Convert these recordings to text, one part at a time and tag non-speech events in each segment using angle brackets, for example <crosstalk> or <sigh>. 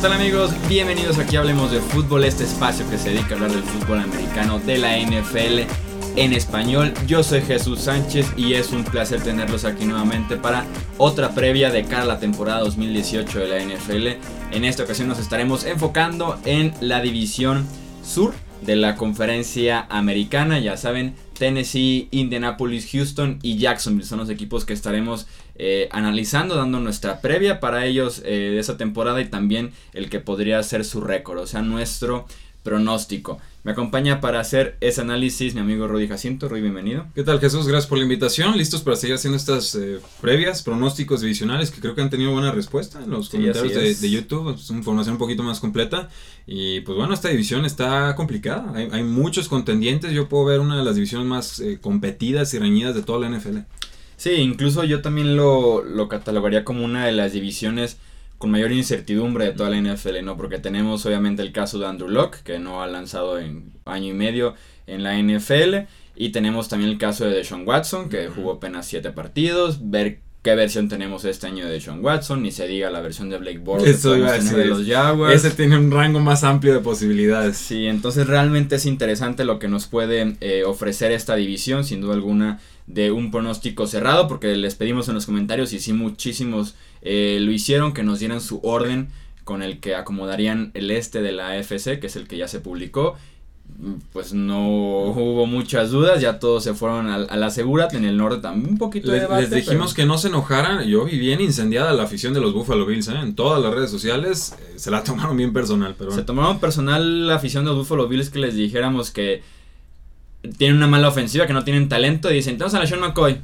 tal amigos? Bienvenidos aquí Hablemos de Fútbol, este espacio que se dedica a hablar del fútbol americano de la NFL en español. Yo soy Jesús Sánchez y es un placer tenerlos aquí nuevamente para otra previa de cara a la temporada 2018 de la NFL. En esta ocasión nos estaremos enfocando en la división sur de la conferencia americana, ya saben, Tennessee, Indianapolis, Houston y Jacksonville. Son los equipos que estaremos eh, analizando, dando nuestra previa para ellos eh, de esa temporada y también el que podría ser su récord, o sea, nuestro pronóstico. Me acompaña para hacer ese análisis mi amigo Rudy Jacinto. Rudy, bienvenido. ¿Qué tal Jesús? Gracias por la invitación. Listos para seguir haciendo estas eh, previas, pronósticos divisionales que creo que han tenido buena respuesta en los comentarios de, YouTube. Es una información un poquito más completa. Y pues bueno, esta división está complicada. Hay, muchos contendientes. Yo puedo ver una de las divisiones más eh, competidas y reñidas de toda la NFL. Sí, incluso yo también lo, lo catalogaría como una de las divisiones con mayor incertidumbre de toda la NFL, ¿no? Porque tenemos obviamente el caso de Andrew Locke, que no ha lanzado en año y medio en la NFL. Y tenemos también el caso de Deshaun Watson, que jugó apenas 7 partidos. Ver qué versión tenemos este año de Deshaun Watson, ni se diga la versión de Blake Bortles de los Jaguars. Ese tiene un rango más amplio de posibilidades. Sí, entonces realmente es interesante lo que nos puede eh, ofrecer esta división, sin duda alguna, de un pronóstico cerrado, porque les pedimos en los comentarios y sí muchísimos eh, lo hicieron, que nos dieran su orden con el que acomodarían el este de la AFC, que es el que ya se publicó. Pues no hubo muchas dudas, ya todos se fueron a, la segura, en el norte también un poquito les, de Les dijimos que no se enojaran, yo vi bien incendiada la afición de los Buffalo Bills, ¿eh? en todas las redes sociales, eh, se la tomaron bien personal. Pero Se tomaron personal la afición de los Buffalo Bills que les dijéramos que tienen una mala ofensiva, que no tienen talento, y dicen, tenemos a la Sean McCoy,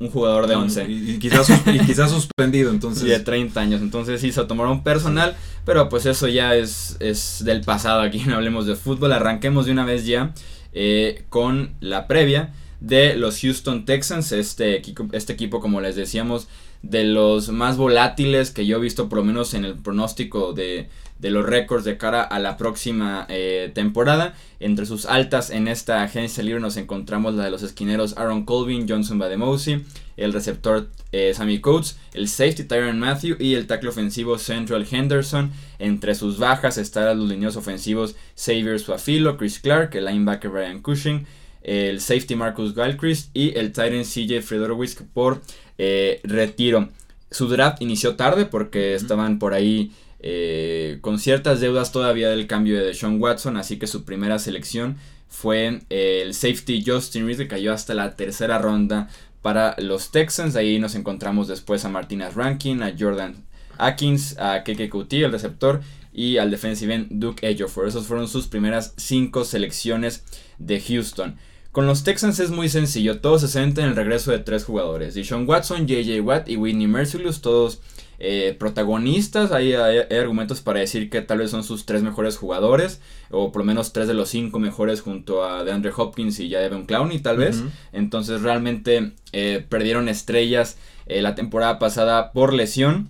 un jugador de 11. Y, quizás, quizás <laughs> suspendido, entonces. de 30 años. Entonces sí, se tomaron personal, pero pues eso ya es, es del pasado. Aquí <laughs> no hablemos de fútbol. Arranquemos de una vez ya eh, con la previa de los Houston Texans. Este equipo, este equipo, como les decíamos, de los más volátiles que yo he visto, por lo menos en el pronóstico de, de los récords de cara a la próxima eh, temporada. Entre sus altas en esta agencia libre nos encontramos la de los esquineros Aaron Colvin, Johnson Bademosi, el receptor eh, Sammy Coates, el safety Tyron Matthew y el tackle ofensivo Central Henderson. Entre sus bajas están los lineos ofensivos Xavier Suafilo, Chris Clark, el linebacker Brian Cushing, el safety Marcus Gilchrist y el Titan CJ Fredorowicz por eh, retiro. Su draft inició tarde porque estaban por ahí eh, con ciertas deudas todavía del cambio de Sean Watson, así que su primera selección fue eh, el safety Justin Reed que cayó hasta la tercera ronda para los Texans. Ahí nos encontramos después a Martinez Rankin, a Jordan Atkins, a Keke Kuti, el receptor, y al defensive end Duke Ejiofor. Esas fueron sus primeras cinco selecciones de Houston. Con los Texans es muy sencillo, todos se centran en el regreso de tres jugadores, Sean Watson, JJ Watt y Whitney Mercilus, todos eh, protagonistas. Hay, argumentos para decir que tal vez son sus tres mejores jugadores, o por lo menos tres de los cinco mejores junto a DeAndre Hopkins y ya Devon Clowney, tal vez. Entonces realmente eh, perdieron estrellas eh, la temporada pasada por lesión.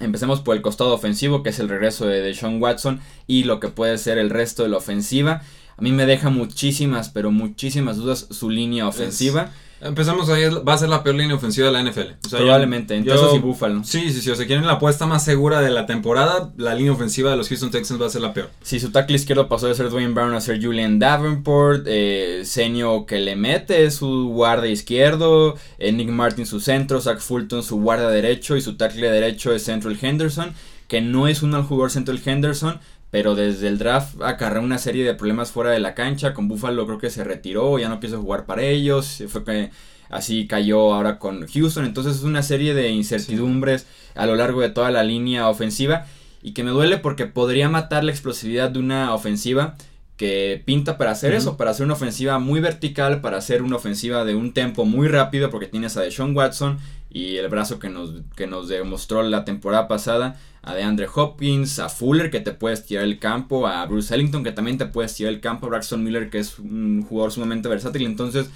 Empecemos por el costado ofensivo, que es el regreso de Deshaun Watson y lo que puede ser el resto de la ofensiva. A mí me deja muchísimas, pero muchísimas dudas su línea ofensiva. Empezamos ahí, va a ser la peor línea ofensiva de la NFL. Probablemente, entonces sí Buffalo. Sí, sí, sí, o sea, quieren la apuesta más segura de la temporada, la línea ofensiva de los Houston Texans va a ser la peor. Si su tackle izquierdo pasó de ser Dwayne Brown a ser Julian Davenport, eh, Senio que le mete su guardia izquierdo, eh, Nick Martin su centro, Zach Fulton su guardia derecho y su tackle derecho es Central Henderson, que no es un mal jugador Central Henderson, pero desde el draft acarreó una serie de problemas fuera de la cancha. Con Buffalo creo que se retiró, ya no quiso jugar para ellos. Fue que así cayó ahora con Houston. Entonces es una serie de incertidumbres a lo largo de toda la línea ofensiva. Y que me duele porque podría matar la explosividad de una ofensiva que pinta para hacer eso, para hacer una ofensiva muy vertical, para hacer una ofensiva de un tempo muy rápido, porque tienes a Deshaun Watson y el brazo que nos, que nos demostró la temporada pasada, a DeAndre Hopkins, a Fuller que te puedes tirar el campo, a Bruce Ellington que también te puedes tirar el campo, a Braxton Miller que es un jugador sumamente versátil, entonces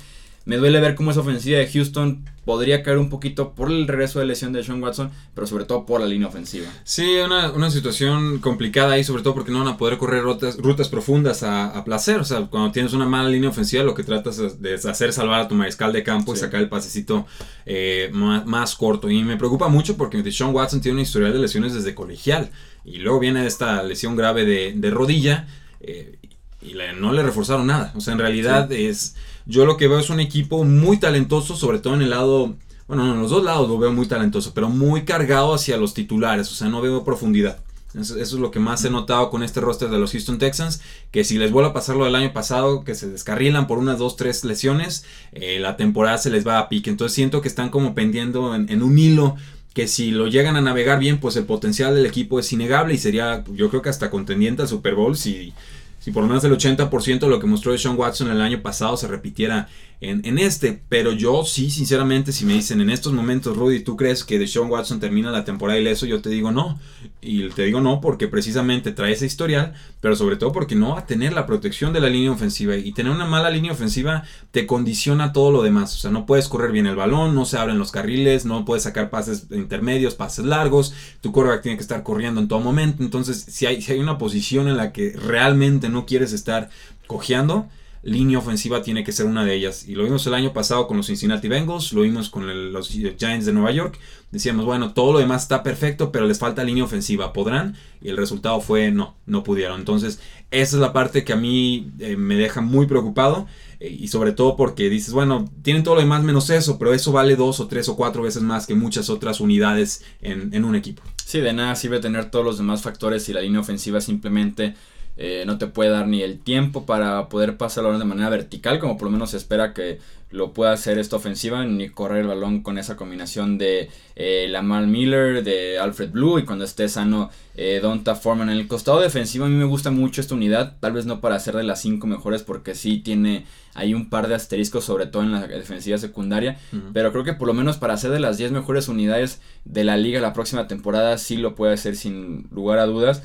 me duele ver cómo esa ofensiva de Houston podría caer un poquito por el regreso de lesión de Sean Watson, pero sobre todo por la línea ofensiva. Sí, una, una situación complicada ahí, sobre todo porque no van a poder correr rutas, rutas profundas a, placer. O sea, cuando tienes una mala línea ofensiva, lo que tratas de hacer es salvar a tu mariscal de campo y sacar el pasecito eh, más, corto. Y me preocupa mucho porque Sean Watson tiene una historial de lesiones desde colegial. y luego viene esta lesión grave de, rodilla eh, y no le reforzaron nada. O sea, en realidad es, yo lo que veo es un equipo muy talentoso, sobre todo en el lado, bueno, en los dos lados lo veo muy talentoso, pero muy cargado hacia los titulares, o sea, no veo profundidad. Eso, es lo que más he notado con este roster de los Houston Texans, que si les vuelve a pasar lo del año pasado, que se descarrilan por unas dos, tres lesiones, eh, la temporada se les va a pique. Entonces siento que están como pendiendo en, un hilo que si lo llegan a navegar bien, pues el potencial del equipo es innegable y sería, yo creo que hasta contendiente al Super Bowl si, si por lo menos el 80% de lo que mostró Sean Watson el año pasado se repitiera en, este. Pero yo sí, sinceramente, si me dicen en estos momentos, Rudy, ¿tú crees que Deshaun Watson termina la temporada ileso? Yo te digo no. Y te digo no porque precisamente trae ese historial, pero sobre todo porque no va a tener la protección de la línea ofensiva. Y tener una mala línea ofensiva te condiciona todo lo demás. O sea, no puedes correr bien el balón, no se abren los carriles, no puedes sacar pases intermedios, pases largos. Tu quarterback tiene que estar corriendo en todo momento. Entonces, si hay, si hay una posición en la que realmente no quieres estar cojeando, línea ofensiva tiene que ser una de ellas. Y lo vimos el año pasado con los Cincinnati Bengals, lo vimos con los Giants de Nueva York. Decíamos, bueno, todo lo demás está perfecto, pero les falta línea ofensiva. ¿Podrán? Y el resultado fue no, no pudieron. Entonces, esa es la parte que a mí eh, me deja muy preocupado. Eh, y sobre todo porque dices, bueno, tienen todo lo demás menos eso, pero eso vale dos o tres o cuatro veces más que muchas otras unidades en, un equipo. Sí, de nada sirve tener todos los demás factores si la línea ofensiva simplemente eh, no te puede dar ni el tiempo para poder pasar el balón de manera vertical, como por lo menos se espera que lo pueda hacer esta ofensiva, ni correr el balón con esa combinación de eh, Lamar Miller, de Alfred Blue y cuando esté sano eh, Donta Foreman. En el costado defensivo a mí me gusta mucho esta unidad, tal vez no para ser de las 5 mejores porque sí tiene hay un par de asteriscos sobre todo en la defensiva secundaria, pero creo que por lo menos para ser de las 10 mejores unidades de la liga la próxima temporada sí lo puede hacer sin lugar a dudas.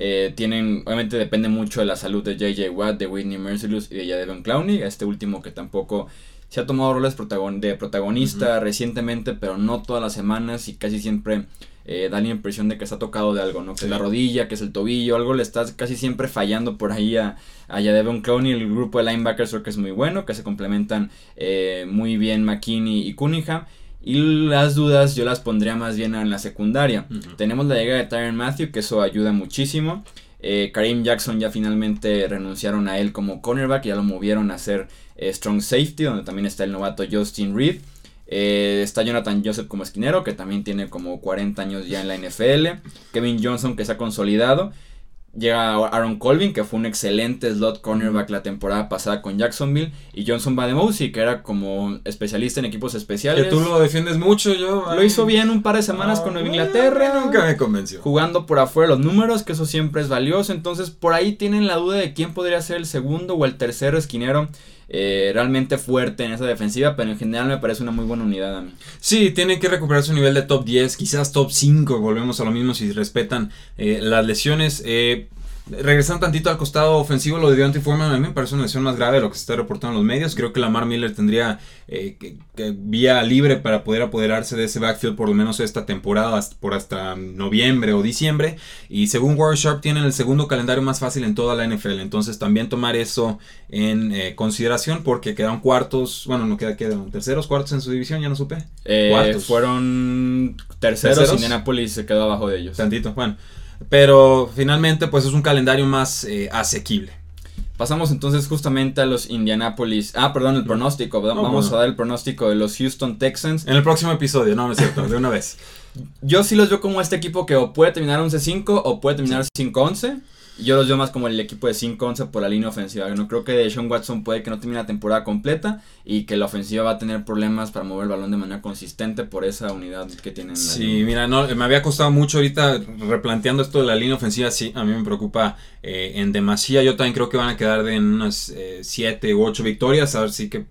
Eh, tienen, obviamente depende mucho de la salud de JJ Watt, de Whitney Mercilus y de Jadevon Clowney, este último que tampoco se ha tomado roles de protagonista recientemente, pero no todas las semanas y casi siempre eh, da la impresión de que está tocado de algo, ¿no? Que es la rodilla, que es el tobillo, algo le está casi siempre fallando por ahí a, a Jadevon Clowney. El grupo de linebackers creo que es muy bueno, que se complementan eh, muy bien McKinney y Cunningham. Y las dudas yo las pondría más bien en la secundaria. Tenemos la llegada de Tyron Matthew, que eso ayuda muchísimo. Eh, Karim Jackson ya finalmente renunciaron a él como cornerback, ya lo movieron a ser eh, strong safety, donde también está el novato Justin Reed. Eh, está Jonathan Joseph como esquinero, que también tiene como 40 años ya en la NFL. Kevin Johnson, que se ha consolidado. Llega Aaron Colvin, que fue un excelente slot cornerback la temporada pasada con Jacksonville. Y Johnson Bademousi, que era como especialista en equipos especiales. Que tú lo defiendes mucho, yo. Lo hizo bien un par de semanas con Nueva Inglaterra. Nunca me convenció. Jugando por afuera los números, que eso siempre es valioso. Entonces, por ahí tienen la duda de quién podría ser el segundo o el tercer esquinero. Eh, realmente fuerte en esa defensiva, pero en general me parece una muy buena unidad a mí. Sí, tienen que recuperar su nivel de top 10, quizás top 5, volvemos a lo mismo si respetan eh, las lesiones. Eh, Regresando tantito al costado ofensivo, lo de Deontay Foreman a mí me parece una lesión más grave de lo que se está reportando en los medios. Creo que Lamar Miller tendría eh, vía libre para poder apoderarse de ese backfield por lo menos esta temporada, por hasta noviembre o diciembre. Y según Warren Sharp, tienen el segundo calendario más fácil en toda la NFL. Entonces también tomar eso en eh, consideración porque quedan cuartos, bueno, no queda, quedan terceros, cuartos en su división, ya no supe. Eh, fueron terceros, ¿Terceros? y Indianapolis se quedó abajo de ellos. Tantito, bueno. Pero finalmente pues es un calendario más eh, asequible. Pasamos entonces justamente a los Indianapolis. Ah, perdón, el pronóstico. Vamos a dar el pronóstico de los Houston Texans. En el próximo episodio, no, no es cierto, de una vez. <laughs> Yo sí los veo como este equipo que o puede terminar 11-5 o puede terminar 5-11. Yo los veo más como el equipo de 5-11 por la línea ofensiva. No creo que Sean Watson puede que no termine la temporada completa y que la ofensiva va a tener problemas para mover el balón de manera consistente por esa unidad que tienen. Sí, mira, no, me había costado mucho ahorita replanteando esto de la línea ofensiva. Sí, a mí me preocupa eh, en demasía. Yo también creo que van a quedar de en unas 7 eh, u 8 victorias. A ver si que.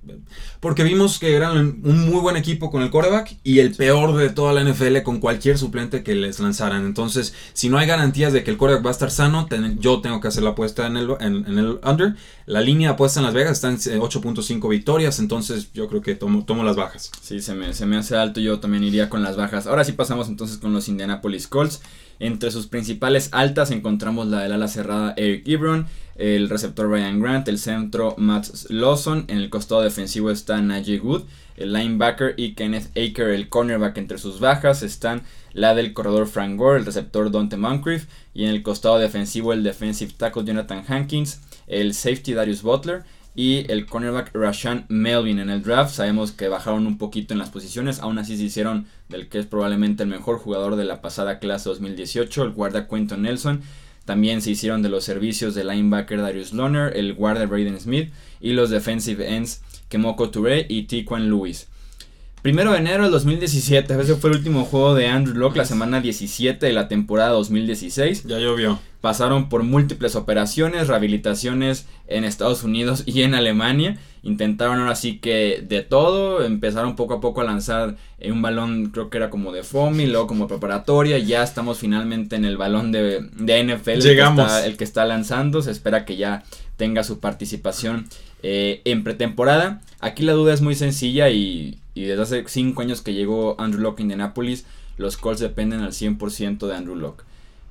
Porque vimos que eran un muy buen equipo con el quarterback y el peor de toda la NFL con cualquier suplente que les lanzaran. Entonces, si no hay garantías de que el quarterback va a estar sano, yo tengo que hacer la apuesta en el, under. La línea apuesta en Las Vegas está en 8.5 victorias. Entonces, yo creo que tomo, tomo las bajas. Sí, se me, se me hace alto. Yo también iría con las bajas. Ahora sí pasamos entonces con los Indianapolis Colts Entre sus principales altas encontramos la del ala cerrada Eric Ebron, el receptor Ryan Grant, el centro Matt Lawson, en el costado defensivo está Najee Wood, el linebacker y Kenneth Aker, el cornerback entre sus bajas, están la del corredor Frank Gore, el receptor Dante Moncrief y en el costado defensivo el defensive tackle Jonathan Hankins, el safety Darius Butler y el cornerback Rashan Melvin en el draft. Sabemos que bajaron un poquito en las posiciones, aún así se hicieron del que es probablemente el mejor jugador de la pasada clase 2018, el guarda Quentin Nelson. También se hicieron de los servicios del linebacker Darius Loner, el guarda Braden Smith y los defensive ends Kemoko Touré y Tiquan Lewis. Primero de enero del 2017, ese fue el último juego de Andrew Locke, la semana 17 de la temporada 2016. Ya llovió. Pasaron por múltiples operaciones, rehabilitaciones en Estados Unidos y en Alemania. Intentaron ahora sí que de todo. Empezaron poco a poco a lanzar un balón, creo que era como de foam y luego como preparatoria. Ya estamos finalmente en el balón de, de NFL. Llegamos. El que, está, lanzando. Se espera que ya tenga su participación eh, en pretemporada. Aquí la duda es muy sencilla y y desde hace 5 años que llegó Andrew Locke a Indianapolis, los Colts dependen al 100% de Andrew Locke.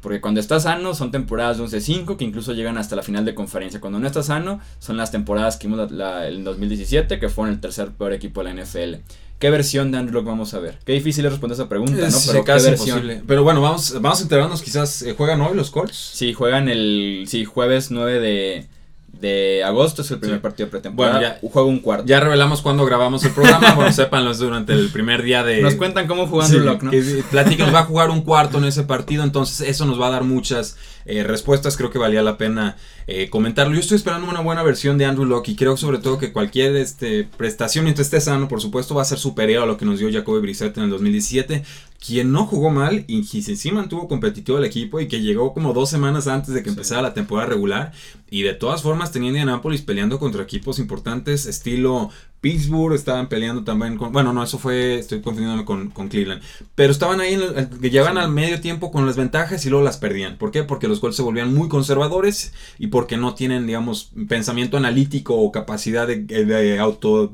Porque cuando está sano son temporadas de 11-5 que incluso llegan hasta la final de conferencia. Cuando no está sano son las temporadas que vimos en 2017 que fueron el tercer peor equipo de la NFL. ¿Qué versión de Andrew Locke vamos a ver? Qué difícil es responder esa pregunta, ¿no? Pero casi imposible. Pero bueno, vamos, vamos a enterarnos quizás. Eh, ¿Juegan hoy los Colts? Sí, juegan el sí, jueves 9 de, de agosto es el primer partido pretemporada. Bueno, ya, juego un cuarto. Ya revelamos cuando grabamos el programa. bueno, sépanlo durante el primer día de. Nos cuentan cómo jugando sí, ¿no? Que nos va a jugar un cuarto en ese partido. Entonces, eso nos va a dar muchas eh, respuestas. Creo que valía la pena eh, comentarlo. Yo estoy esperando una buena versión de Andrew Locke. Y creo sobre todo que cualquier este, prestación, mientras esté sano, por supuesto, va a ser superior a lo que nos dio Jacoby Brissett en el 2017 quien no jugó mal y que sí mantuvo competitivo el equipo y que llegó como dos semanas antes de que empezara la temporada regular. Y de todas formas tenía Indianapolis peleando contra equipos importantes estilo Pittsburgh, estaban peleando también con, bueno no eso fue, estoy confundiéndome con, con Cleveland, pero estaban ahí, que llegaban al medio tiempo con las ventajas y luego las perdían, ¿por qué? Porque los Colts se volvían muy conservadores y porque no tienen digamos pensamiento analítico o capacidad de, de auto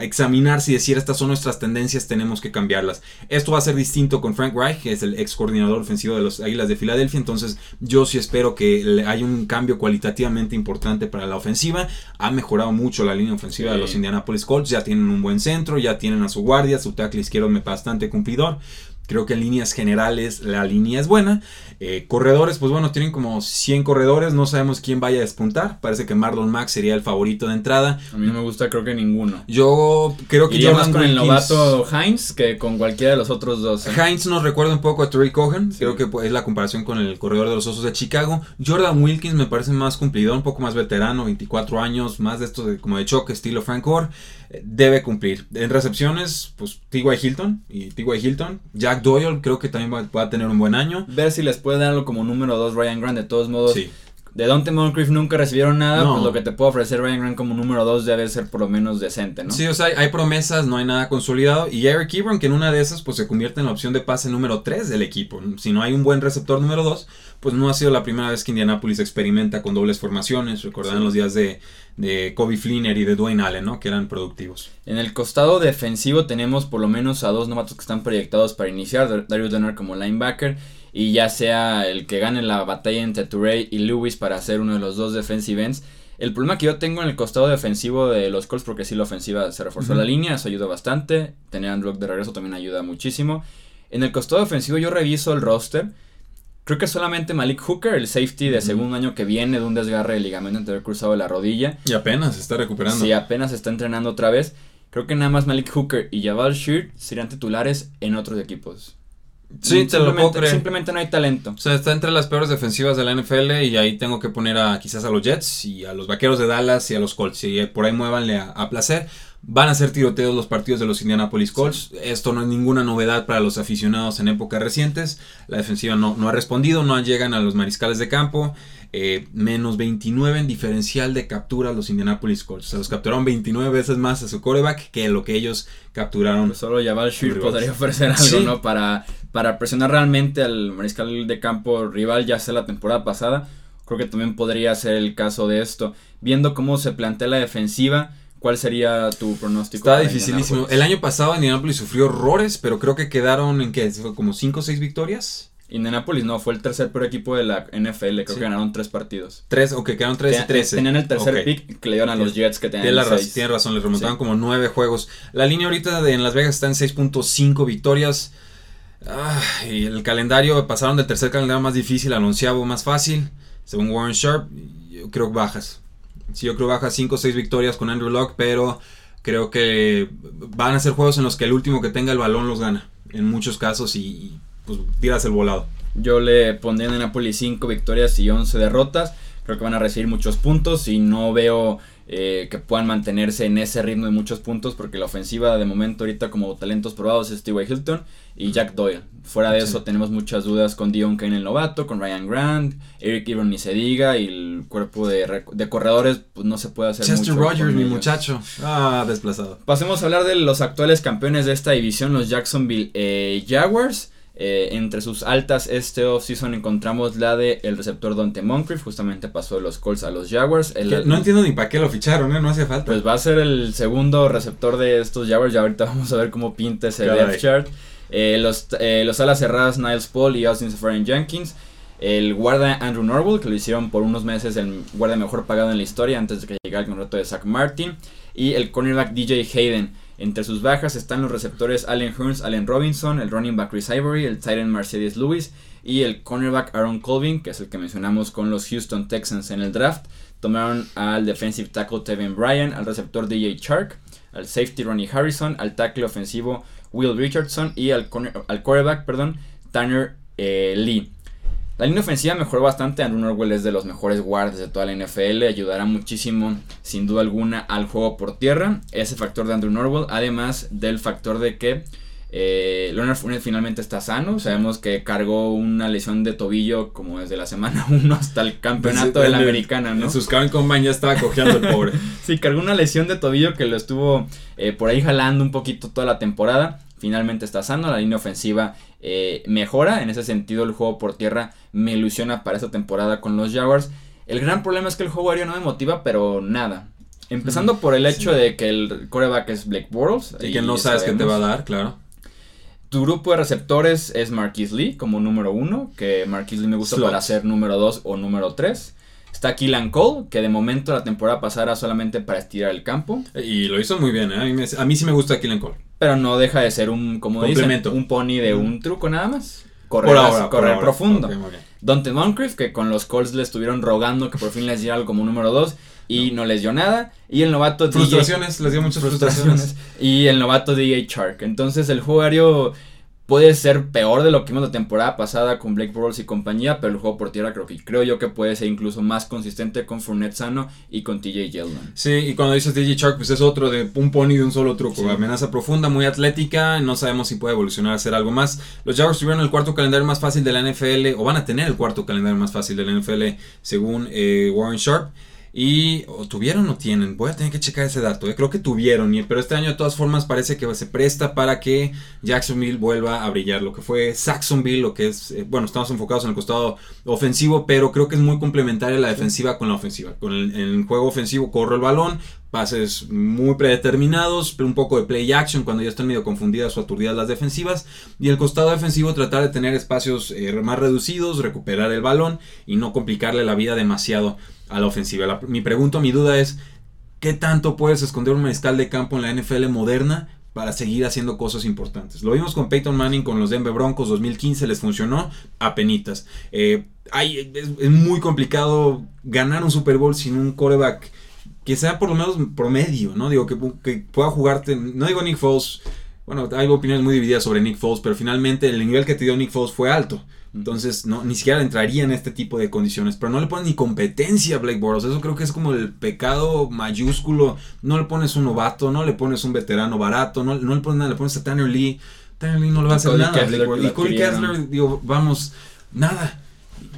examinar si decir estas son nuestras tendencias, tenemos que cambiarlas. Esto va a ser distinto con Frank Reich, que es el ex coordinador ofensivo de los Águilas de Filadelfia, entonces yo sí espero que haya un cambio cualitativamente importante para la ofensiva. Ha mejorado mucho la línea ofensiva de los Indianapolis Colts, ya tienen un buen centro, ya tienen a su guardia, su tackle izquierdo bastante cumplidor. Creo que en líneas generales la línea es buena. Eh, corredores, pues bueno, tienen como 100 corredores. No sabemos quién vaya a despuntar. Parece que Marlon Max sería el favorito de entrada. A mí no me gusta, creo que ninguno. Yo creo que yo más con el novato Heinz que con cualquiera de los otros dos. ¿eh? Heinz nos recuerda un poco a Terry Cohen. Creo que es la comparación con el corredor de los Osos de Chicago. Jordan Wilkins me parece más cumplidor, un poco más veterano, 24 años, más de esto de, como de choque, estilo Frank Orr debe cumplir. En recepciones, pues T.Y. Hilton y T.Y. Hilton. Jack Doyle creo que también va, a tener un buen año. Ver si les puede darlo como número 2 Ryan Grant. De todos modos, sí. De Dante Moncrief nunca recibieron nada. Pues lo que te puede ofrecer Ryan Grant como número 2 debe ser por lo menos decente, ¿no? Sí, o sea, hay, promesas, no hay nada consolidado. Y Eric Ebron, que en una de esas, pues se convierte en la opción de pase número 3 del equipo. Si no hay un buen receptor número 2, pues no ha sido la primera vez que Indianapolis experimenta con dobles formaciones. Recordarán los días de de Kobe Flinner y de Dwayne Allen, ¿no? Que eran productivos. En el costado defensivo tenemos por lo menos a dos novatos que están proyectados para iniciar, Darius Leonard como linebacker y ya sea el que gane la batalla entre Touré y Lewis para ser uno de los dos defensive ends. El problema que yo tengo en el costado defensivo de los Colts, porque sí la ofensiva se reforzó la línea, eso ayuda bastante. Tener a Andrew de regreso también ayuda muchísimo. En el costado defensivo yo reviso el roster Creo que solamente Malik Hooker, el safety de segundo año que viene de un desgarre de ligamento anterior cruzado de la rodilla. Y apenas se está recuperando. Sí, apenas se está entrenando otra vez. Creo que nada más Malik Hooker y Jabal Sheard serían titulares en otros equipos. Sí, te lo puedo creer. Simplemente no hay talento. O sea, está entre las peores defensivas de la NFL y ahí tengo que poner a quizás a los Jets y a los Vaqueros de Dallas y a los Colts. Y por ahí muévanle a, a placer. Van a ser tiroteos los partidos de los Indianapolis Colts. Esto no es ninguna novedad para los aficionados en épocas recientes. La defensiva no, no ha respondido, no llegan a los mariscales de campo. Eh, menos 29 en diferencial de captura los Indianapolis Colts. O sea, los capturaron 29 veces más a su coreback que lo que ellos capturaron. Pues solo Jabal Shear podría ofrecer algo, ¿no? Para, para presionar realmente al mariscal de campo rival, ya sea la temporada pasada. Creo que también podría ser el caso de esto. Viendo cómo se plantea la defensiva ¿Cuál sería tu pronóstico? Está dificilísimo. El año pasado Indianapolis sufrió horrores, pero creo que quedaron en qué, como 5 o 6 victorias. Indianapolis no, fue el tercer peor equipo de la NFL, creo que ganaron tres partidos. Tres, ok, quedaron tres y trece. Tenían el tercer pick que le dieron a los Jets que tenían Tiene razón, tiene razón, les remontaron como nueve juegos. La línea ahorita de en Las Vegas está en 6.5 victorias. Y el calendario, pasaron del tercer calendario más difícil al onceavo más fácil, según Warren Sharp, yo creo que bajas. Sí, yo creo bajas 5 o 6 victorias con Andrew Locke, pero creo que van a ser juegos en los que el último que tenga el balón los gana, en muchos casos, y pues tiras el volado. Yo le pondría en Napoli 5 victorias y 11 derrotas. Creo que van a recibir muchos puntos y no veo eh, que puedan mantenerse en ese ritmo de muchos puntos porque la ofensiva de momento ahorita como talentos probados es Steve Hilton y Jack Doyle. Fuera de eso tenemos muchas dudas con Dion Kane el novato, con Ryan Grant, Eric Ebron ni se diga y el cuerpo de, de corredores pues no se puede hacer Chester Rogers, mi muchacho. Ah, desplazado. Pasemos a hablar de los actuales campeones de esta división, los Jacksonville eh, Jaguars. Eh, entre sus altas este offseason encontramos la de el receptor Dante Moncrief, justamente pasó de los Colts a los Jaguars. no entiendo ni para qué lo ficharon, ¿eh? no hace falta. Pues va a ser el segundo receptor de estos Jaguars, ya ahorita <laughs> vamos a ver cómo pinta ese depth chart. Eh, los, los alas cerradas Niles Paul y Austin Safarian Jenkins. El guarda Andrew Norwell, que lo hicieron por unos meses el guarda mejor pagado en la historia antes de que llegara el contrato de Zach Martin. Y el cornerback DJ Hayden entre sus bajas están los receptores Allen Hurns, Allen Robinson, el running back Chris Ivory, el tight Mercedes Lewis y el cornerback Aaron Colvin, que es el que mencionamos con los Houston Texans en el draft. Tomaron al defensive tackle Tevin Bryan, al receptor DJ Chark, al safety Ronnie Harrison, al tackle ofensivo Will Richardson y al, al quarterback, perdón, Tanner eh, Lee. La línea ofensiva mejoró bastante. Andrew Norwell es de los mejores guardias de toda la NFL. Ayudará muchísimo, sin duda alguna, al juego por tierra. Ese factor de Andrew Norwell. Además del factor de que eh, Leonard Fournette finalmente está sano. Sabemos que cargó una lesión de tobillo como desde la semana <laughs> 1 hasta el campeonato de la americana, ¿no? En sus Combine ya estaba cojeando el pobre. <laughs> sí, cargó una lesión de tobillo que lo estuvo eh, por ahí jalando un poquito toda la temporada finalmente está sano, la línea ofensiva eh, mejora, en ese sentido el juego por tierra me ilusiona para esta temporada con los Jaguars. El gran problema es que el juego aéreo no me motiva, pero nada. Empezando mm, por el hecho de que el coreback es Blake Bortles. Y, que no sabes qué te va a dar, claro. Tu grupo de receptores es Marquis Lee como número uno, que Marquis Lee me gusta para ser número dos o número tres. Está Keelan Cole, que de momento la temporada pasada solamente para estirar el campo. Y lo hizo muy bien, ¿eh? a, mí sí me gusta Keelan Cole. Pero no deja de ser un, como dicen, un pony de un truco nada más. Correr, correr profundo. Dante Moncrief, que con los Colts le estuvieron rogando que por fin les diera algo como número 2 y no. les dio nada. Y el novato Frustraciones, les dio muchas frustraciones. Y el novato DJ Shark. Entonces el jugario puede ser peor de lo que vimos la temporada pasada con Blake Bortles y compañía, pero el juego por tierra creo que creo yo que puede ser incluso más consistente con Fournette sano y con TJ Yeldon. Sí, y cuando dices TJ Shark, pues es otro de un pony de un solo truco, amenaza profunda, muy atlética, no sabemos si puede evolucionar a ser algo más. Los Jaguars tuvieron el cuarto calendario más fácil de la NFL, o van a tener el cuarto calendario más fácil de la NFL según eh, Warren Sharp. Y o tuvieron o tienen, voy a tener que checar ese dato, eh. creo que tuvieron, pero este año de todas formas parece que se presta para que Jacksonville vuelva a brillar, lo que fue Saxonville, lo que es, eh, bueno, estamos enfocados en el costado ofensivo, pero creo que es muy complementaria la defensiva con la ofensiva. Con el, juego ofensivo corre el balón, pases muy predeterminados, pero un poco de play action cuando ya están medio confundidas o aturdidas las defensivas. Y el costado defensivo tratar de tener espacios eh, más reducidos, recuperar el balón y no complicarle la vida demasiado a la ofensiva. mi pregunta, mi duda es, ¿qué tanto puedes esconder un mariscal de campo en la NFL moderna para seguir haciendo cosas importantes? Lo vimos con Peyton Manning con los Denver Broncos 2015, les funcionó a penitas. Eh, es, muy complicado ganar un Super Bowl sin un coreback que sea por lo menos promedio, ¿no? Digo, que, que pueda jugarte, no digo Nick Foles, bueno, hay opiniones muy divididas sobre Nick Foles, pero finalmente el nivel que te dio Nick Foles fue alto. Entonces, no, ni siquiera entraría en este tipo de condiciones. Pero no le pones ni competencia a Blake Bortles. Eso creo que es como el pecado mayúsculo. No le pones un novato, no le pones un veterano barato, no, no le pones nada, le pones a Tanner Lee. Tanner Lee no le va a hacer nada. y Cody Kessler, digo, vamos, nada.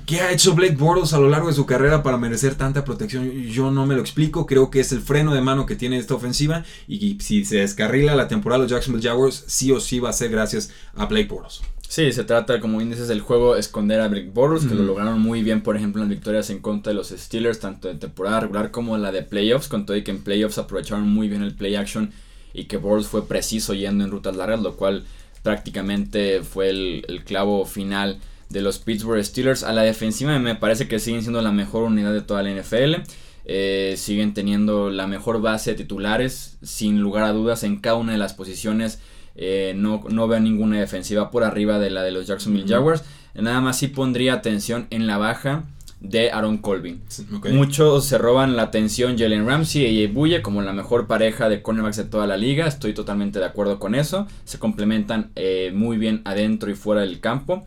¿Qué ha hecho Blake Bortles a lo largo de su carrera para merecer tanta protección? Yo no me lo explico. Creo que es el freno de mano que tiene esta ofensiva. Y si se descarrila la temporada de los Jacksonville Jaguars, sí o sí va a ser gracias a Blake Bortles. Sí, se trata, como índices del juego, esconder a Blake Bortles, que lo lograron muy bien, por ejemplo, en las victorias en contra de los Steelers, tanto de temporada regular como en la de playoffs, con todo y que en playoffs aprovecharon muy bien el play action y que Bortles fue preciso yendo en rutas largas, lo cual prácticamente fue el, clavo final de los Pittsburgh Steelers. A la defensiva me parece que siguen siendo la mejor unidad de toda la NFL. Eh, siguen teniendo la mejor base de titulares, sin lugar a dudas, en cada una de las posiciones. Eh, no, no, veo ninguna defensiva por arriba de la de los Jacksonville Jaguars. Nada más sí pondría atención en la baja de Aaron Colvin. Muchos se roban la atención Jalen Ramsey y Buye como la mejor pareja de cornerbacks de toda la liga. Estoy totalmente de acuerdo con eso. Se complementan eh, muy bien adentro y fuera del campo.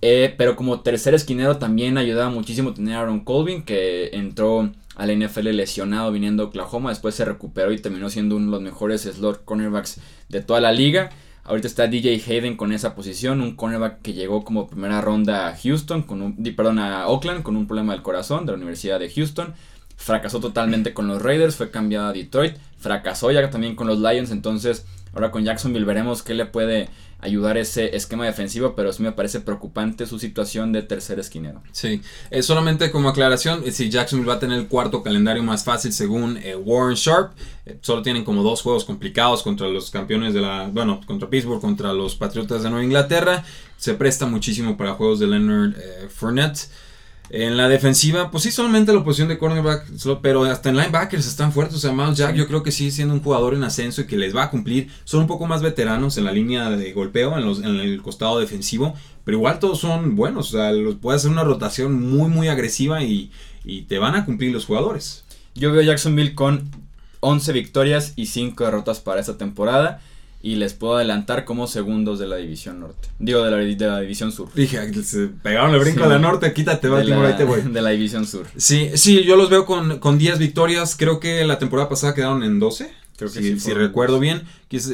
Pero como tercer esquinero también ayudaba muchísimo tener a Aaron Colvin que entró al NFL lesionado viniendo a Oklahoma. Después se recuperó y terminó siendo uno de los mejores slot cornerbacks de toda la liga. Ahorita está DJ Hayden con esa posición, un cornerback que llegó como primera ronda a Houston, con un, perdón, a Oakland con un problema del corazón de la Universidad de Houston. Fracasó totalmente con los Raiders, fue cambiado a Detroit, fracasó ya también con los Lions, entonces ahora con Jacksonville veremos qué le puede ayudar ese esquema defensivo, pero sí me parece preocupante su situación de tercer esquinero. Sí, eh, solamente como aclaración, eh, si Jacksonville va a tener el cuarto calendario más fácil según eh, Warren Sharp, solo tienen como dos juegos complicados contra los campeones de la, bueno, contra Pittsburgh, contra los Patriotas de Nueva Inglaterra, se presta muchísimo para juegos de Leonard Fournette. En la defensiva, pues sí, solamente la posición de cornerback, pero hasta en linebackers están fuertes. O sea, Miles Jack yo creo que sí siendo un jugador en ascenso y que les va a cumplir. Son un poco más veteranos en la línea de golpeo, en, los, en el costado defensivo, pero igual todos son buenos. O sea, los, puede hacer una rotación muy, muy agresiva y, y te van a cumplir los jugadores. Yo veo a Jacksonville con 11 victorias y 5 derrotas para esta temporada y les puedo adelantar como segundos de la división norte. Digo, de la, de la división sur. Dije, se pegaron el brinco a la norte, quítate, Baltimore, ahí te voy. De la división sur. Sí, sí, yo los veo con, con 10 victorias. Creo que la temporada pasada quedaron en 12. Creo que sí, si recuerdo bien.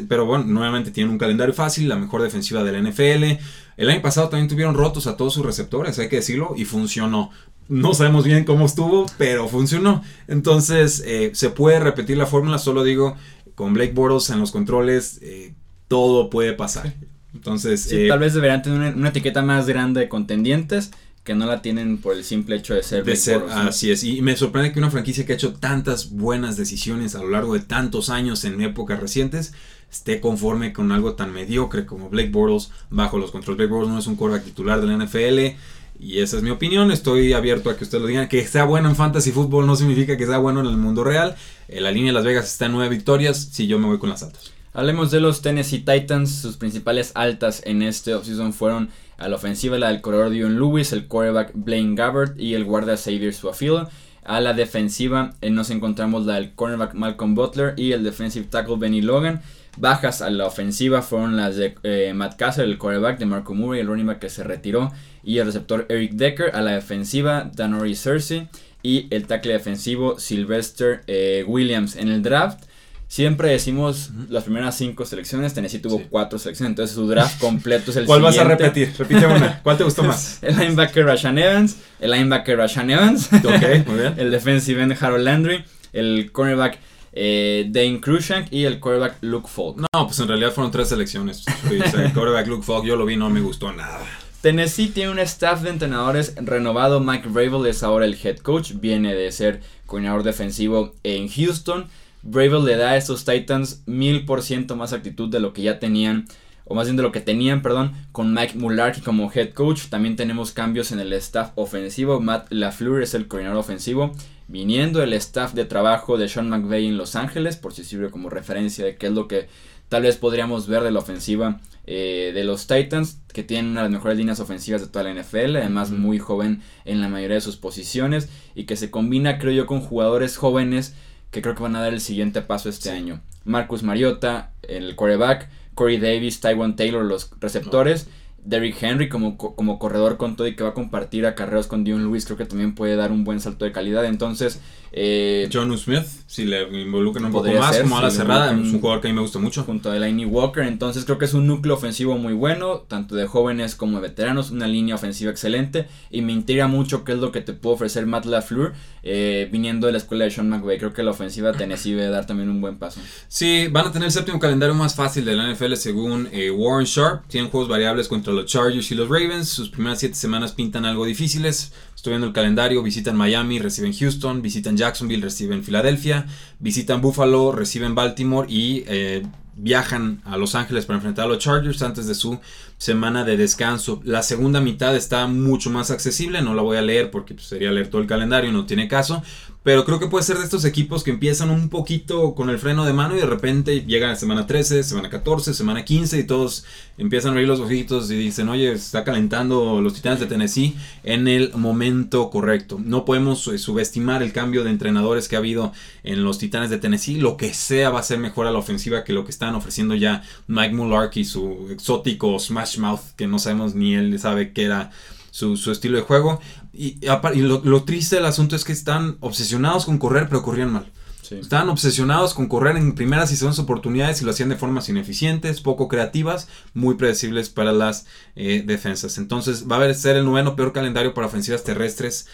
Pero bueno, nuevamente tienen un calendario fácil, la mejor defensiva de la NFL. El año pasado también tuvieron rotos a todos sus receptores, hay que decirlo, y funcionó. No sabemos bien cómo estuvo, pero funcionó. Entonces, eh, se puede repetir la fórmula, solo digo, con Blake Bortles en los controles, eh, todo puede pasar. Entonces, eh, tal vez deberían tener una, etiqueta más grande de contendientes que no la tienen por el simple hecho de ser. De ser, así es. Y me sorprende que una franquicia que ha hecho tantas buenas decisiones a lo largo de tantos años en épocas recientes esté conforme con algo tan mediocre como Blake Bortles bajo los controles. Blake Bortles no es un quarterback titular de la NFL. Y esa es mi opinión. Estoy abierto a que ustedes lo digan. Que sea bueno en fantasy fútbol no significa que sea bueno en el mundo real. Eh, la línea de Las Vegas está en nueve victorias. Si yo me voy con las altas. Hablemos de los Tennessee Titans. Sus principales altas en este offseason fueron a la ofensiva la del corredor Dion Lewis, el quarterback Blaine Gabbard y el guardia Xavier Suafilo. A la defensiva eh, nos encontramos la del cornerback Malcolm Butler y el defensive tackle Benny Logan. Bajas a la ofensiva fueron las de eh, Matt Castle, el quarterback de Marco Murray, el running back que se retiró, y el receptor Eric Decker. A la defensiva, Danori Cersei y el tackle defensivo Sylvester eh, Williams. En el draft, siempre decimos las primeras cinco selecciones. Tennessee tuvo cuatro selecciones, entonces su draft completo es el <laughs> ¿Cuál vas a repetir? Repite una. ¿Cuál te gustó más? <laughs> el linebacker Rashan Evans, el linebacker Rashan Evans, Ok, muy bien. <laughs> el defensive end Harold Landry, el cornerback eh, Dane Crushank y el quarterback Luke Falk. No, pues en realidad fueron tres selecciones. el quarterback Luke Falk yo lo vi, no me gustó nada. Tennessee tiene un staff de entrenadores renovado. Mike Vrabel es ahora el head coach. Viene de ser coordinador defensivo en Houston. Vrabel le da a estos Titans mil por ciento más actitud de lo que ya tenían. O más bien de lo que tenían, perdón, con Mike Mularkey como head coach. También tenemos cambios en el staff ofensivo. Matt LaFleur es el coordinador ofensivo viniendo el staff de trabajo de Sean McVay en Los Ángeles, por si sirve como referencia de qué es lo que tal vez podríamos ver de la ofensiva eh, de los Titans, que tienen una de las mejores líneas ofensivas de toda la NFL, además muy joven en la mayoría de sus posiciones, y que se combina, creo yo, con jugadores jóvenes que creo que van a dar el siguiente paso este año. Marcus Mariota, el quarterback, Corey Davis, Taiwan Taylor, los receptores. Derrick Henry como, como corredor con todo y que va a compartir acarreos con Dion Lewis, creo que también puede dar un buen salto de calidad. Entonces, eh, John Smith, si le involucran un poco más, como a la cerrada, es un jugador que a mí me gusta mucho. Junto a Delaney Walker, entonces creo que es un núcleo ofensivo muy bueno, tanto de jóvenes como de veteranos, una línea ofensiva excelente. Y me intriga mucho qué es lo que te puede ofrecer Matt LaFleur eh, viniendo de la escuela de Sean McVay. Creo que la ofensiva Tennessee debe dar también un buen paso. Sí, van a tener el séptimo calendario más fácil de la NFL según eh, Warren Sharp. Tienen juegos variables contra los Chargers y los Ravens. Sus primeras siete semanas pintan algo difíciles. Estoy viendo el calendario, visitan Miami, reciben Houston, visitan Jacksonville, reciben Filadelfia, visitan Buffalo, reciben Baltimore y eh, viajan a Los Ángeles para enfrentar a los Chargers antes de su semana de descanso. La segunda mitad está mucho más accesible, no la voy a leer porque pues, sería leer todo el calendario, no tiene caso, pero creo que puede ser de estos equipos que empiezan un poquito con el freno de mano y de repente llegan a semana 13, semana 14, semana 15 y todos empiezan a abrir los ojitos y dicen, oye, está calentando los Titanes de Tennessee en el momento correcto. No podemos eh, subestimar el cambio de entrenadores que ha habido en los Titanes de Tennessee. Lo que sea va a ser mejor a la ofensiva que lo que están ofreciendo ya Mike Mularkey y su exótico Smash Mouth, que no sabemos ni él sabe qué era su, estilo de juego. Y, lo, triste del asunto es que están obsesionados con correr, pero corrían mal. Estaban obsesionados con correr en primeras y segundas oportunidades y lo hacían de formas ineficientes, poco creativas, muy predecibles para las eh, defensas. Entonces va a ser el noveno peor calendario para ofensivas terrestres.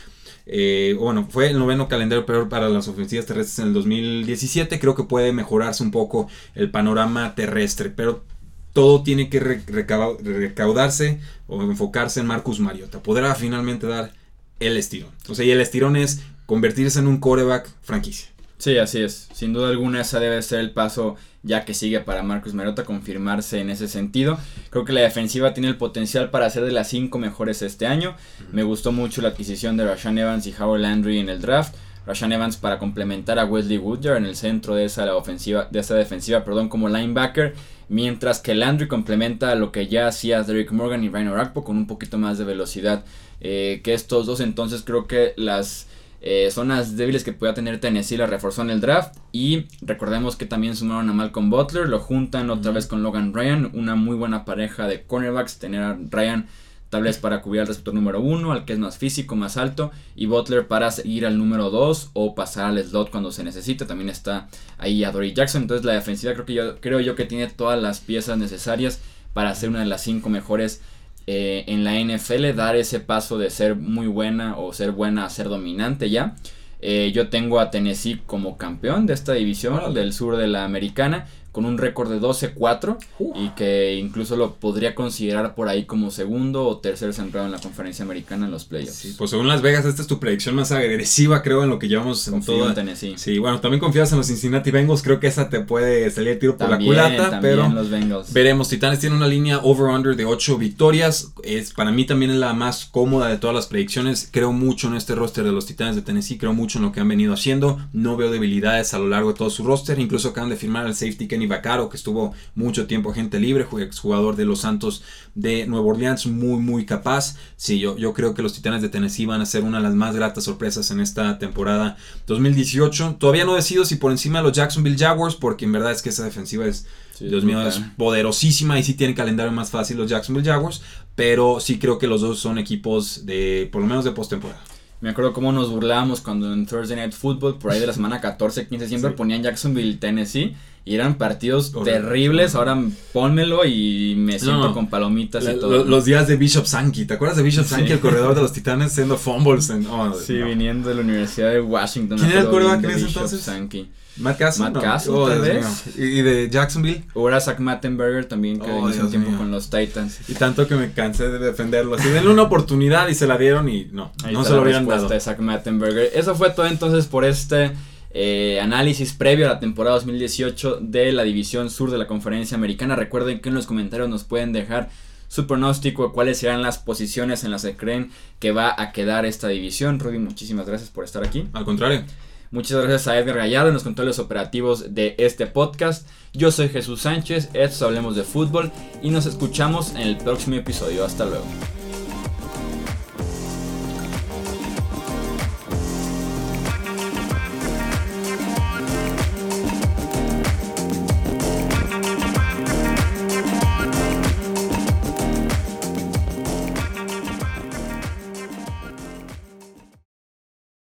Eh, bueno, fue el noveno calendario peor para las ofensivas terrestres en el 2017. Creo que puede mejorarse un poco el panorama terrestre, pero todo tiene que recaudarse o enfocarse en Marcus Mariota. Podrá finalmente dar el estirón. O sea, y el estirón es convertirse en un coreback franquicia. Sí, así es. Sin duda alguna ese debe ser el paso ya que sigue para Marcus Mariota confirmarse en ese sentido. Creo que la defensiva tiene el potencial para ser de las cinco mejores este año. Me gustó mucho la adquisición de Rashan Evans y Howard Landry en el draft. Rashan Evans para complementar a Wesley Woodyard en el centro de esa ofensiva, de esa defensiva, perdón, como linebacker mientras que Landry complementa lo que ya hacía Derek Morgan y Ryan Orakpo con un poquito más de velocidad eh, que estos dos. Entonces creo que las eh, zonas débiles que pueda tener Tennessee la reforzó en el draft. Y recordemos que también sumaron a Malcolm Butler, lo juntan otra vez con Logan Ryan, una muy buena pareja de cornerbacks. Tener a Ryan tal vez para cubrir al receptor número uno, al que es más físico, más alto, y Butler para seguir al número 2 o pasar al slot cuando se necesite. También está ahí a Dory Jackson. Entonces la defensiva creo que yo creo yo que tiene todas las piezas necesarias para ser una de las cinco mejores eh, en la NFL, dar ese paso de ser muy buena o ser buena a ser dominante ya. Eh, yo tengo a Tennessee como campeón de esta división del sur de la americana con un récord de 12-4 y que incluso lo podría considerar por ahí como segundo o tercer sembrado en la conferencia americana en los playoffs. Sí, pues según Las Vegas, esta es tu predicción más agresiva, creo, en lo que llevamos en todo. Tennessee. Sí, bueno, también confías en los Cincinnati Bengals, creo que esa te puede salir el tiro por la culata, pero los Bengals. veremos. Titanes tiene una línea over-under de 8 victorias, es para mí también es la más cómoda de todas las predicciones. Creo mucho en este roster de los Titanes de Tennessee, creo mucho en lo que han venido haciendo. No veo debilidades a lo largo de todo su roster, incluso acaban de firmar al safety Kenny Vaccaro, que estuvo mucho tiempo gente libre, jugador de los Santos de Nueva Orleans, muy, muy capaz. Sí, yo, yo creo que los Titanes de Tennessee van a ser una de las más gratas sorpresas en esta temporada 2018. Todavía no decido si por encima de los Jacksonville Jaguars, porque en verdad es que esa defensiva es, Dios mío, es poderosísima y sí tienen calendario más fácil los Jacksonville Jaguars, pero sí creo que los dos son equipos de, por lo menos de postemporada. Me acuerdo cómo nos burlábamos cuando en Thursday Night Football, por ahí de la semana 14, 15, siempre ponían Jacksonville, Tennessee. Y eran partidos terribles. Ahora pónmelo y me siento con palomitas y todo. Los días de Bishop Sankey. ¿Te acuerdas de Bishop Sankey, el corredor de los Titanes, haciendo fumbles? Oh, sí, viniendo de la Universidad de Washington. ¿Quién era el quarterback en ese entonces? Sankey. Matt Castle. Matt Castle, oh, tal vez. ¿Y de Jacksonville? O era Zach Mattenberger también, que oh, hizo un tiempo con los Titans. Y tanto que me cansé de defenderlo. Así denle una oportunidad y se la dieron y no, no se lo habían dado. De Zach Mattenberger. Eso fue todo entonces por este eh, análisis previo a la temporada 2018 de la División Sur de la Conferencia Americana. Recuerden que en los comentarios nos pueden dejar su pronóstico de cuáles serán las posiciones en las que creen que va a quedar esta división. Rudy, muchísimas gracias por estar aquí. Al contrario. Muchas gracias a Edgar Gallardo en los controles operativos de este podcast. Yo soy Jesús Sánchez, esto Hablemos de Fútbol y nos escuchamos en el próximo episodio. Hasta luego.